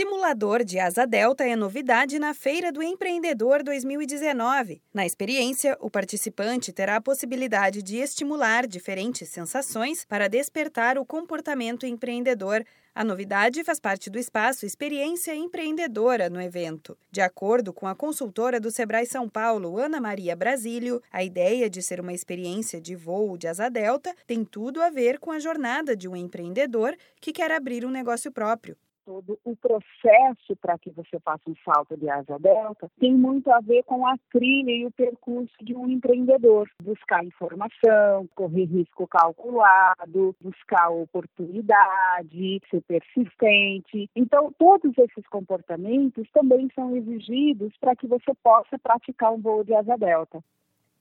Simulador de asa delta é novidade na Feira do Empreendedor 2019. Na experiência, o participante terá a possibilidade de estimular diferentes sensações para despertar o comportamento empreendedor. A novidade faz parte do espaço Experiência Empreendedora no evento. De acordo com a consultora do Sebrae São Paulo, Ana Maria Brasílio, a ideia de ser uma experiência de voo de asa delta tem tudo a ver com a jornada de um empreendedor que quer abrir um negócio próprio todo o processo para que você faça um salto de asa delta tem muito a ver com a trilha e o percurso de um empreendedor. Buscar informação, correr risco calculado, buscar oportunidade, ser persistente. Então, todos esses comportamentos também são exigidos para que você possa praticar um voo de asa delta.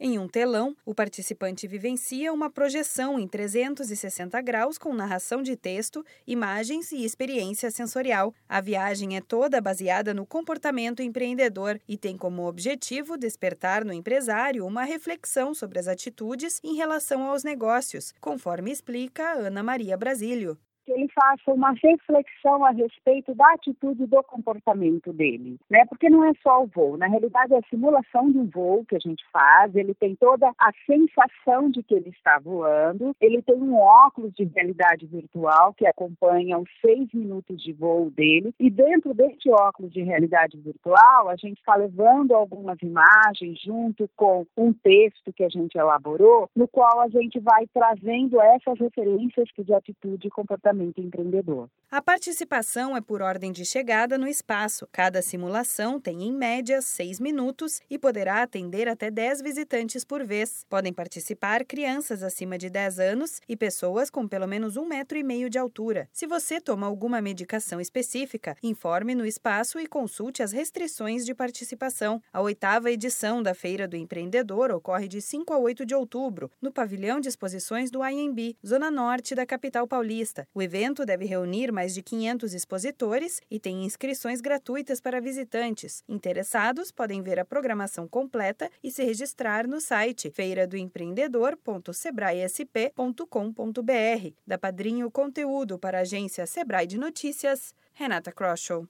Em um telão, o participante vivencia uma projeção em 360 graus com narração de texto, imagens e experiência sensorial. A viagem é toda baseada no comportamento empreendedor e tem como objetivo despertar no empresário uma reflexão sobre as atitudes em relação aos negócios, conforme explica Ana Maria Brasílio que ele faça uma reflexão a respeito da atitude do comportamento dele, né? Porque não é só o voo, na realidade é a simulação de um voo que a gente faz, ele tem toda a sensação de que ele está voando, ele tem um óculos de realidade virtual que acompanha os seis minutos de voo dele, e dentro deste óculos de realidade virtual, a gente está levando algumas imagens junto com um texto que a gente elaborou, no qual a gente vai trazendo essas referências de atitude e comportamento pensamento empreendedor. A participação é por ordem de chegada no espaço. Cada simulação tem, em média, seis minutos e poderá atender até 10 visitantes por vez. Podem participar crianças acima de 10 anos e pessoas com pelo menos um metro e meio de altura. Se você toma alguma medicação específica, informe no espaço e consulte as restrições de participação. A oitava edição da Feira do Empreendedor ocorre de 5 a 8 de outubro, no pavilhão de exposições do IMB, zona norte da capital paulista. O evento deve reunir mais de 500 expositores e tem inscrições gratuitas para visitantes. Interessados podem ver a programação completa e se registrar no site feiradoempreendedor.sebraesp.com.br. Da Padrinho Conteúdo para a agência Sebrae de Notícias, Renata Kroschel.